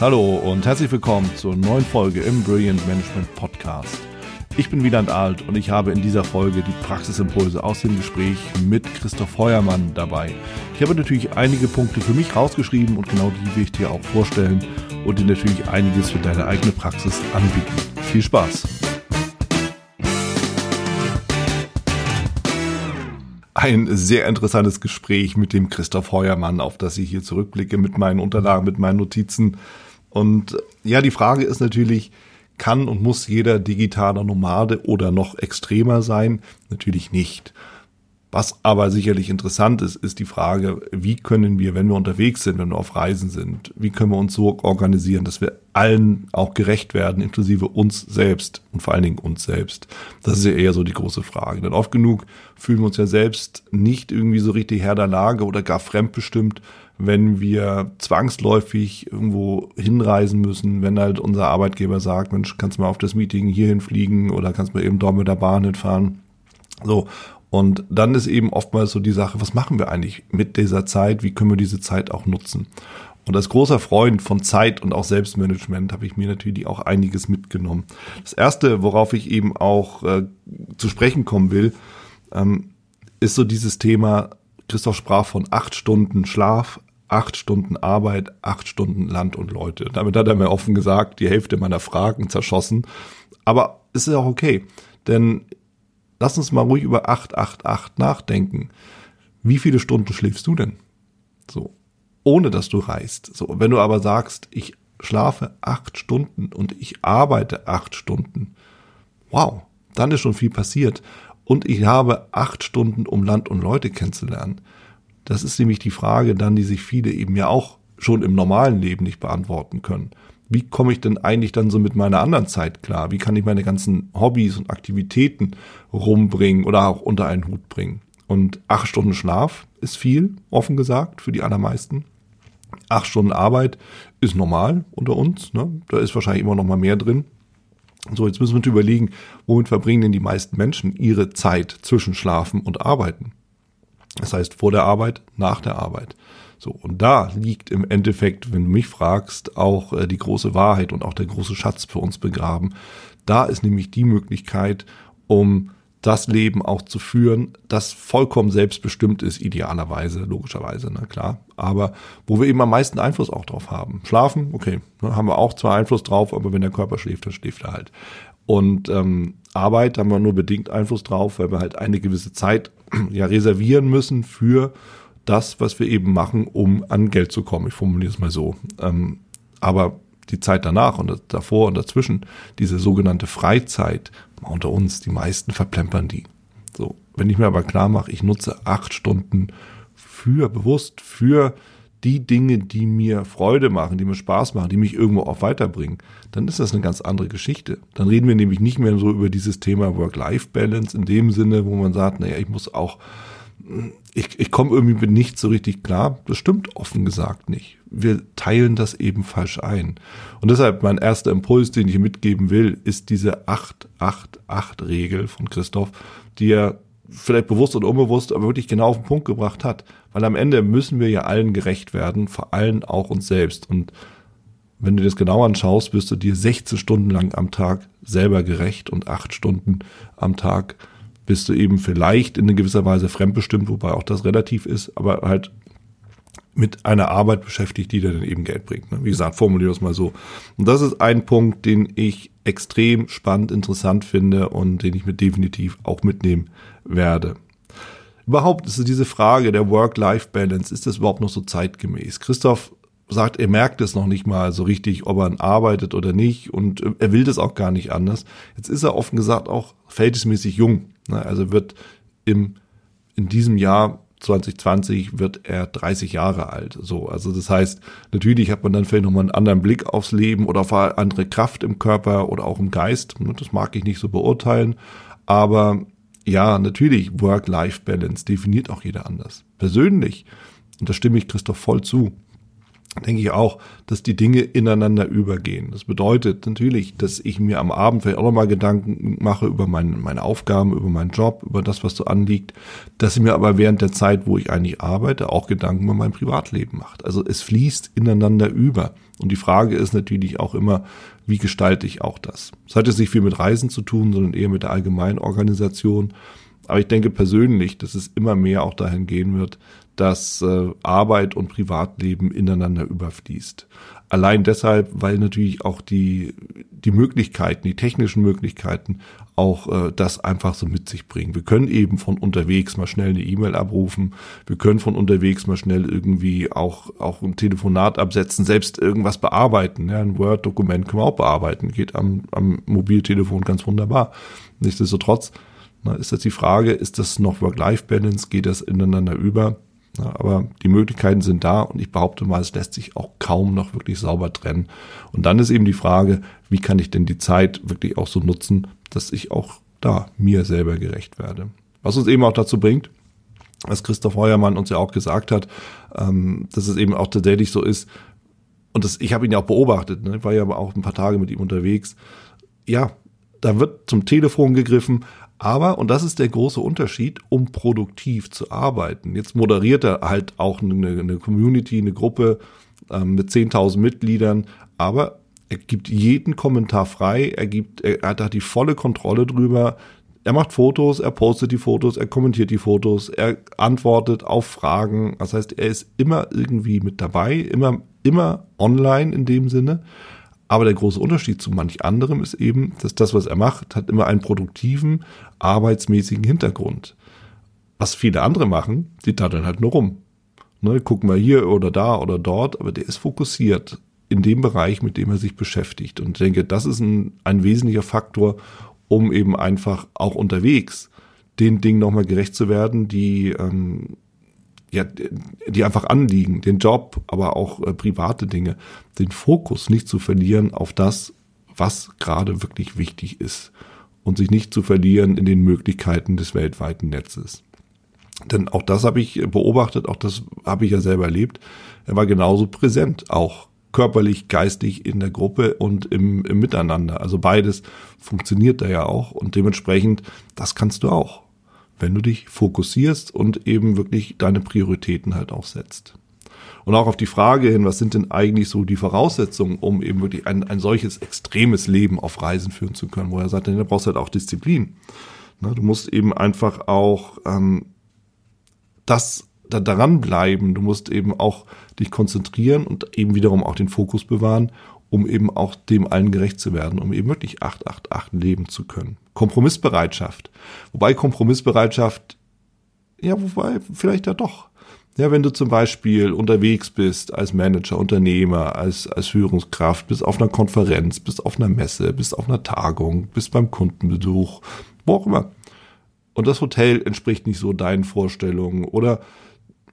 Hallo und herzlich willkommen zur neuen Folge im Brilliant Management Podcast. Ich bin Wieland Alt und ich habe in dieser Folge die Praxisimpulse aus dem Gespräch mit Christoph Heuermann dabei. Ich habe natürlich einige Punkte für mich rausgeschrieben und genau die will ich dir auch vorstellen und dir natürlich einiges für deine eigene Praxis anbieten. Viel Spaß! Ein sehr interessantes Gespräch mit dem Christoph Heuermann, auf das ich hier zurückblicke mit meinen Unterlagen, mit meinen Notizen. Und ja, die Frage ist natürlich, kann und muss jeder digitaler Nomade oder noch extremer sein? Natürlich nicht. Was aber sicherlich interessant ist, ist die Frage, wie können wir, wenn wir unterwegs sind, wenn wir auf Reisen sind, wie können wir uns so organisieren, dass wir allen auch gerecht werden, inklusive uns selbst und vor allen Dingen uns selbst. Das ist ja eher so die große Frage. Denn oft genug fühlen wir uns ja selbst nicht irgendwie so richtig Herr der Lage oder gar fremdbestimmt, wenn wir zwangsläufig irgendwo hinreisen müssen, wenn halt unser Arbeitgeber sagt, Mensch, kannst du mal auf das Meeting hierhin fliegen oder kannst du mal eben dort mit der Bahn hinfahren. So. Und dann ist eben oftmals so die Sache, was machen wir eigentlich mit dieser Zeit? Wie können wir diese Zeit auch nutzen? Und als großer Freund von Zeit und auch Selbstmanagement habe ich mir natürlich auch einiges mitgenommen. Das erste, worauf ich eben auch äh, zu sprechen kommen will, ähm, ist so dieses Thema, Christoph sprach von acht Stunden Schlaf, acht Stunden Arbeit, acht Stunden Land und Leute. Damit hat er mir offen gesagt, die Hälfte meiner Fragen zerschossen. Aber es ist auch okay, denn lass uns mal ruhig über 888 nachdenken. Wie viele Stunden schläfst du denn? So, ohne dass du reist. So, wenn du aber sagst, ich schlafe acht Stunden und ich arbeite acht Stunden, wow, dann ist schon viel passiert. Und ich habe acht Stunden, um Land und Leute kennenzulernen. Das ist nämlich die Frage dann, die sich viele eben ja auch schon im normalen Leben nicht beantworten können. Wie komme ich denn eigentlich dann so mit meiner anderen Zeit klar? Wie kann ich meine ganzen Hobbys und Aktivitäten rumbringen oder auch unter einen Hut bringen? Und acht Stunden Schlaf ist viel, offen gesagt, für die allermeisten. Acht Stunden Arbeit ist normal unter uns. Ne? Da ist wahrscheinlich immer noch mal mehr drin. So, jetzt müssen wir uns überlegen, womit verbringen denn die meisten Menschen ihre Zeit zwischen Schlafen und Arbeiten? Das heißt, vor der Arbeit, nach der Arbeit. So, und da liegt im Endeffekt, wenn du mich fragst, auch äh, die große Wahrheit und auch der große Schatz für uns begraben. Da ist nämlich die Möglichkeit, um das Leben auch zu führen, das vollkommen selbstbestimmt ist, idealerweise, logischerweise, na klar. Aber wo wir eben am meisten Einfluss auch drauf haben. Schlafen, okay, ne, haben wir auch zwar Einfluss drauf, aber wenn der Körper schläft, dann schläft er halt. Und ähm, Arbeit haben wir nur bedingt Einfluss drauf, weil wir halt eine gewisse Zeit ja reservieren müssen für das, was wir eben machen, um an Geld zu kommen. Ich formuliere es mal so. Ähm, aber die Zeit danach und davor und dazwischen, diese sogenannte Freizeit, unter uns, die meisten verplempern die. So, wenn ich mir aber klar mache, ich nutze acht Stunden für bewusst für die Dinge, die mir Freude machen, die mir Spaß machen, die mich irgendwo auch weiterbringen, dann ist das eine ganz andere Geschichte. Dann reden wir nämlich nicht mehr so über dieses Thema Work-Life-Balance in dem Sinne, wo man sagt, naja, ich muss auch, ich, ich komme irgendwie mit nicht so richtig klar. Das stimmt offen gesagt nicht. Wir teilen das eben falsch ein. Und deshalb mein erster Impuls, den ich mitgeben will, ist diese 8-8-8-Regel von Christoph, die er vielleicht bewusst oder unbewusst, aber wirklich genau auf den Punkt gebracht hat. Weil am Ende müssen wir ja allen gerecht werden, vor allem auch uns selbst. Und wenn du das genau anschaust, wirst du dir 16 Stunden lang am Tag selber gerecht und 8 Stunden am Tag bist du eben vielleicht in gewisser Weise fremdbestimmt, wobei auch das relativ ist, aber halt mit einer Arbeit beschäftigt, die dir dann eben Geld bringt. Ne? Wie gesagt, formuliere es mal so. Und das ist ein Punkt, den ich extrem spannend, interessant finde und den ich mir definitiv auch mitnehmen werde. Überhaupt ist diese Frage der Work-Life-Balance, ist das überhaupt noch so zeitgemäß? Christoph sagt, er merkt es noch nicht mal so richtig, ob er arbeitet oder nicht und er will das auch gar nicht anders. Jetzt ist er offen gesagt auch verhältnismäßig jung. Ne? Also wird im, in diesem Jahr 2020 wird er 30 Jahre alt. So, also das heißt, natürlich hat man dann vielleicht nochmal einen anderen Blick aufs Leben oder auf eine andere Kraft im Körper oder auch im Geist. Das mag ich nicht so beurteilen. Aber ja, natürlich, Work-Life-Balance definiert auch jeder anders. Persönlich, und da stimme ich Christoph voll zu, denke ich auch, dass die Dinge ineinander übergehen. Das bedeutet natürlich, dass ich mir am Abend vielleicht auch nochmal Gedanken mache über mein, meine Aufgaben, über meinen Job, über das, was so anliegt, dass ich mir aber während der Zeit, wo ich eigentlich arbeite, auch Gedanken über mein Privatleben macht. Also es fließt ineinander über. Und die Frage ist natürlich auch immer, wie gestalte ich auch das? Es hat jetzt nicht viel mit Reisen zu tun, sondern eher mit der allgemeinen Organisation. Aber ich denke persönlich, dass es immer mehr auch dahin gehen wird, dass äh, Arbeit und Privatleben ineinander überfließt. Allein deshalb, weil natürlich auch die, die Möglichkeiten, die technischen Möglichkeiten auch äh, das einfach so mit sich bringen. Wir können eben von unterwegs mal schnell eine E-Mail abrufen. Wir können von unterwegs mal schnell irgendwie auch, auch ein Telefonat absetzen, selbst irgendwas bearbeiten. Ja, ein Word-Dokument können wir auch bearbeiten. Geht am, am Mobiltelefon ganz wunderbar. Nichtsdestotrotz na, ist jetzt die Frage, ist das noch Work-Life-Balance? Geht das ineinander über? Aber die Möglichkeiten sind da und ich behaupte mal, es lässt sich auch kaum noch wirklich sauber trennen. Und dann ist eben die Frage, wie kann ich denn die Zeit wirklich auch so nutzen, dass ich auch da mir selber gerecht werde. Was uns eben auch dazu bringt, was Christoph Heuermann uns ja auch gesagt hat, ähm, dass es eben auch tatsächlich so ist, und das, ich habe ihn ja auch beobachtet, ne? war ja auch ein paar Tage mit ihm unterwegs. Ja, da wird zum Telefon gegriffen, aber, und das ist der große Unterschied, um produktiv zu arbeiten. Jetzt moderiert er halt auch eine, eine Community, eine Gruppe ähm, mit 10.000 Mitgliedern, aber er gibt jeden Kommentar frei, er gibt, er, hat die volle Kontrolle drüber. Er macht Fotos, er postet die Fotos, er kommentiert die Fotos, er antwortet auf Fragen. Das heißt, er ist immer irgendwie mit dabei, immer, immer online in dem Sinne. Aber der große Unterschied zu manch anderem ist eben, dass das, was er macht, hat immer einen produktiven, arbeitsmäßigen Hintergrund. Was viele andere machen, die daddeln halt nur rum. Ne, guck mal hier oder da oder dort, aber der ist fokussiert in dem Bereich, mit dem er sich beschäftigt. Und ich denke, das ist ein, ein wesentlicher Faktor, um eben einfach auch unterwegs den Dingen nochmal gerecht zu werden, die ähm, ja, die einfach anliegen, den Job, aber auch äh, private Dinge, den Fokus nicht zu verlieren auf das, was gerade wirklich wichtig ist und sich nicht zu verlieren in den Möglichkeiten des weltweiten Netzes. Denn auch das habe ich beobachtet, auch das habe ich ja selber erlebt. Er war genauso präsent, auch körperlich, geistig in der Gruppe und im, im Miteinander. Also beides funktioniert da ja auch und dementsprechend, das kannst du auch wenn du dich fokussierst und eben wirklich deine Prioritäten halt auch setzt. Und auch auf die Frage hin, was sind denn eigentlich so die Voraussetzungen, um eben wirklich ein, ein solches extremes Leben auf Reisen führen zu können, wo er sagt, da brauchst du halt auch Disziplin. Du musst eben einfach auch ähm, das da daran bleiben. Du musst eben auch dich konzentrieren und eben wiederum auch den Fokus bewahren, um eben auch dem allen gerecht zu werden, um eben wirklich 888 leben zu können. Kompromissbereitschaft. Wobei Kompromissbereitschaft, ja, wobei vielleicht ja doch. Ja, wenn du zum Beispiel unterwegs bist als Manager, Unternehmer, als, als Führungskraft, bist auf einer Konferenz, bist auf einer Messe, bist auf einer Tagung, bist beim Kundenbesuch, wo auch immer. Und das Hotel entspricht nicht so deinen Vorstellungen oder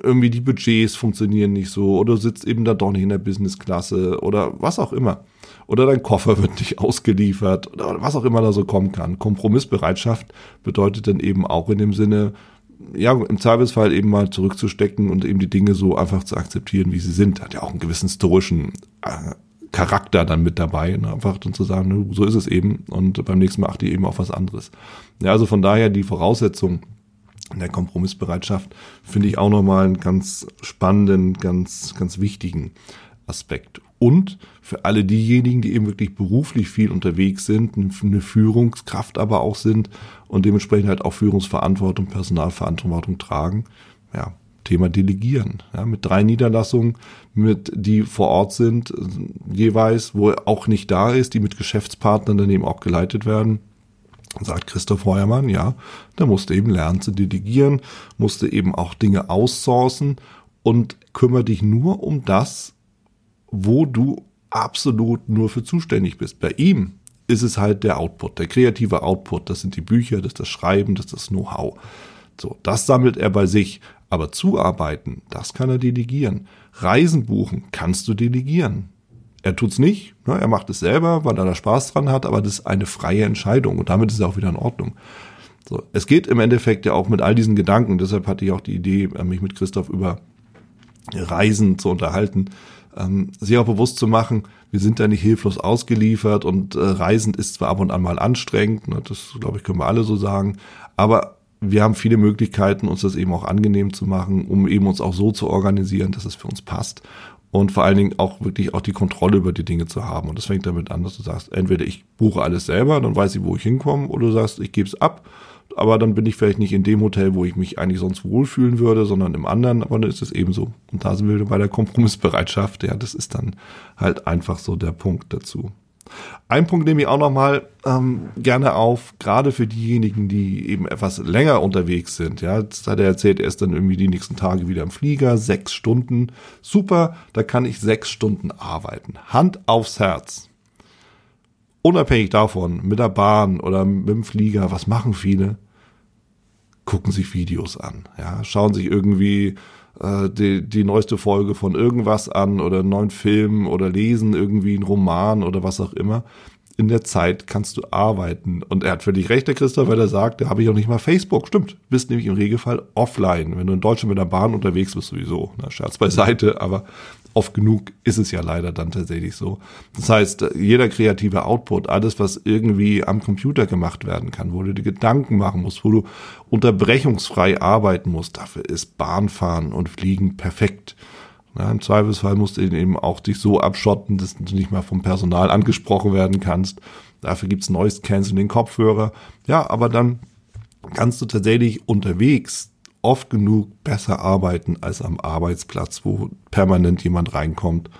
irgendwie die Budgets funktionieren nicht so oder du sitzt eben da doch nicht in der Businessklasse oder was auch immer. Oder dein Koffer wird nicht ausgeliefert oder was auch immer da so kommen kann. Kompromissbereitschaft bedeutet dann eben auch in dem Sinne, ja, im Zweifelsfall eben mal zurückzustecken und eben die Dinge so einfach zu akzeptieren, wie sie sind. Hat ja auch einen gewissen stoischen äh, Charakter dann mit dabei, ne? einfach dann zu sagen, so ist es eben und beim nächsten Mal achte ich eben auf was anderes. Ja, also von daher die Voraussetzung, der Kompromissbereitschaft finde ich auch nochmal einen ganz spannenden, ganz, ganz wichtigen Aspekt. Und für alle diejenigen, die eben wirklich beruflich viel unterwegs sind, eine Führungskraft aber auch sind und dementsprechend halt auch Führungsverantwortung, Personalverantwortung tragen, ja, Thema Delegieren. Ja, mit drei Niederlassungen, mit die vor Ort sind, jeweils, wo er auch nicht da ist, die mit Geschäftspartnern dann eben auch geleitet werden sagt Christoph Heuermann, ja, da musste eben lernen zu delegieren, musste eben auch Dinge aussourcen und kümmere dich nur um das, wo du absolut nur für zuständig bist. Bei ihm ist es halt der Output, der kreative Output. Das sind die Bücher, das ist das Schreiben, das ist das Know-how. So, das sammelt er bei sich. Aber zuarbeiten, das kann er delegieren. Reisen buchen kannst du delegieren. Er tut's nicht, ne? er macht es selber, weil er da Spaß dran hat, aber das ist eine freie Entscheidung und damit ist er auch wieder in Ordnung. So, es geht im Endeffekt ja auch mit all diesen Gedanken, deshalb hatte ich auch die Idee, äh, mich mit Christoph über Reisen zu unterhalten, ähm, sich auch bewusst zu machen, wir sind da nicht hilflos ausgeliefert und äh, Reisen ist zwar ab und an mal anstrengend, ne, das glaube ich können wir alle so sagen, aber wir haben viele Möglichkeiten, uns das eben auch angenehm zu machen, um eben uns auch so zu organisieren, dass es für uns passt und vor allen Dingen auch wirklich auch die Kontrolle über die Dinge zu haben. Und das fängt damit an, dass du sagst, entweder ich buche alles selber, dann weiß ich, wo ich hinkomme, oder du sagst, ich gebe es ab, aber dann bin ich vielleicht nicht in dem Hotel, wo ich mich eigentlich sonst wohlfühlen würde, sondern im anderen, aber dann ist es eben so. Und da sind wir bei der Kompromissbereitschaft. Ja, das ist dann halt einfach so der Punkt dazu. Ein Punkt nehme ich auch nochmal ähm, gerne auf, gerade für diejenigen, die eben etwas länger unterwegs sind. Ja, jetzt hat er erzählt, er ist dann irgendwie die nächsten Tage wieder im Flieger, sechs Stunden. Super, da kann ich sechs Stunden arbeiten. Hand aufs Herz. Unabhängig davon, mit der Bahn oder mit dem Flieger, was machen viele? Gucken sich Videos an. Ja, schauen sich irgendwie äh, die, die neueste Folge von irgendwas an oder einen neuen Film oder lesen irgendwie einen Roman oder was auch immer. In der Zeit kannst du arbeiten. Und er hat völlig recht, der Christoph, weil er sagt, da habe ich auch nicht mal Facebook. Stimmt, bist nämlich im Regelfall offline. Wenn du in Deutschland mit der Bahn unterwegs bist, sowieso. Na, Scherz beiseite, aber oft genug ist es ja leider dann tatsächlich so. Das heißt, jeder kreative Output, alles, was irgendwie am Computer gemacht werden kann, wo du dir Gedanken machen musst, wo du unterbrechungsfrei arbeiten musst, dafür ist Bahnfahren und Fliegen perfekt. Ja, Im Zweifelsfall musst du eben auch dich so abschotten, dass du nicht mal vom Personal angesprochen werden kannst. Dafür gibt's Noise Canceling Kopfhörer. Ja, aber dann kannst du tatsächlich unterwegs oft genug besser arbeiten als am Arbeitsplatz, wo permanent jemand reinkommt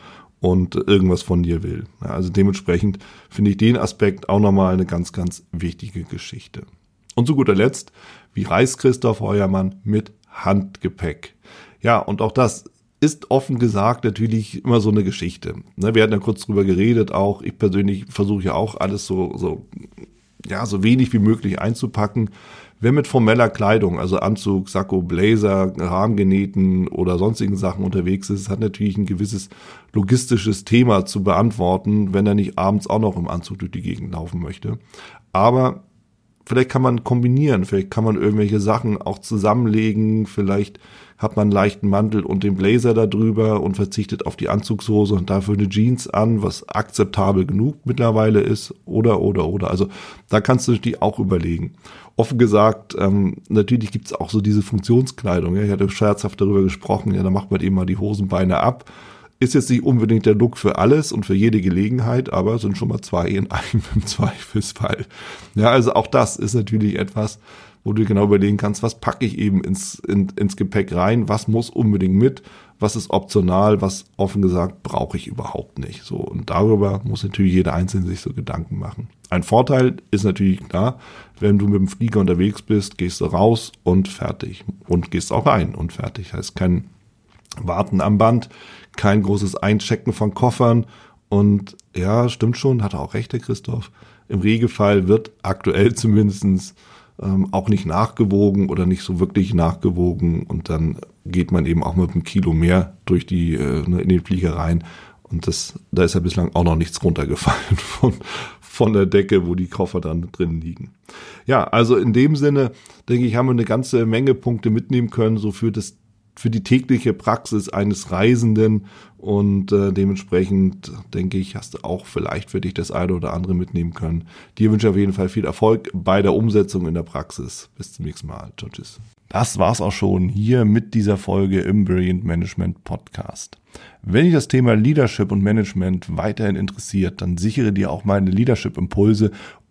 und irgendwas von dir will. also dementsprechend finde ich den Aspekt auch nochmal eine ganz, ganz wichtige Geschichte. Und zu guter Letzt, wie reist Christoph Heuermann mit Handgepäck? Ja, und auch das ist offen gesagt natürlich immer so eine Geschichte. Ne, wir hatten ja kurz drüber geredet, auch ich persönlich versuche ja auch alles so, so, ja, so wenig wie möglich einzupacken. Wer mit formeller Kleidung, also Anzug, Sakko, Blazer, Rahmengenähten oder sonstigen Sachen unterwegs ist, hat natürlich ein gewisses logistisches Thema zu beantworten, wenn er nicht abends auch noch im Anzug durch die Gegend laufen möchte. Aber vielleicht kann man kombinieren, vielleicht kann man irgendwelche Sachen auch zusammenlegen, vielleicht hat man einen leichten Mantel und den Blazer da drüber und verzichtet auf die Anzugshose und dafür eine Jeans an, was akzeptabel genug mittlerweile ist, oder, oder, oder. Also da kannst du natürlich auch überlegen offen gesagt, ähm, natürlich gibt's auch so diese Funktionskleidung. Ja? Ich hatte scherzhaft darüber gesprochen, ja, da macht man eben mal die Hosenbeine ab. Ist jetzt nicht unbedingt der Look für alles und für jede Gelegenheit, aber sind schon mal zwei in einem im Zweifelsfall. Ja, also auch das ist natürlich etwas, wo du genau überlegen kannst, was packe ich eben ins, in, ins Gepäck rein, was muss unbedingt mit, was ist optional, was offen gesagt brauche ich überhaupt nicht. So und darüber muss natürlich jeder Einzelne sich so Gedanken machen. Ein Vorteil ist natürlich klar, wenn du mit dem Flieger unterwegs bist, gehst du raus und fertig und gehst auch rein und fertig. Heißt kein Warten am Band, kein großes Einchecken von Koffern und ja, stimmt schon, hat er auch recht, der Christoph. Im Regelfall wird aktuell zumindestens ähm, auch nicht nachgewogen oder nicht so wirklich nachgewogen und dann geht man eben auch mit einem Kilo mehr durch die äh, ne, in den Flieger rein und das da ist ja bislang auch noch nichts runtergefallen von von der Decke, wo die Koffer dann drin liegen. Ja, also in dem Sinne denke ich, haben wir eine ganze Menge Punkte mitnehmen können, so für das für die tägliche Praxis eines Reisenden und äh, dementsprechend denke ich, hast du auch vielleicht für dich das eine oder andere mitnehmen können. Dir wünsche ich auf jeden Fall viel Erfolg bei der Umsetzung in der Praxis. Bis zum nächsten Mal. Ciao, tschüss. Das war's auch schon hier mit dieser Folge im Brilliant Management Podcast. Wenn dich das Thema Leadership und Management weiterhin interessiert, dann sichere dir auch meine Leadership Impulse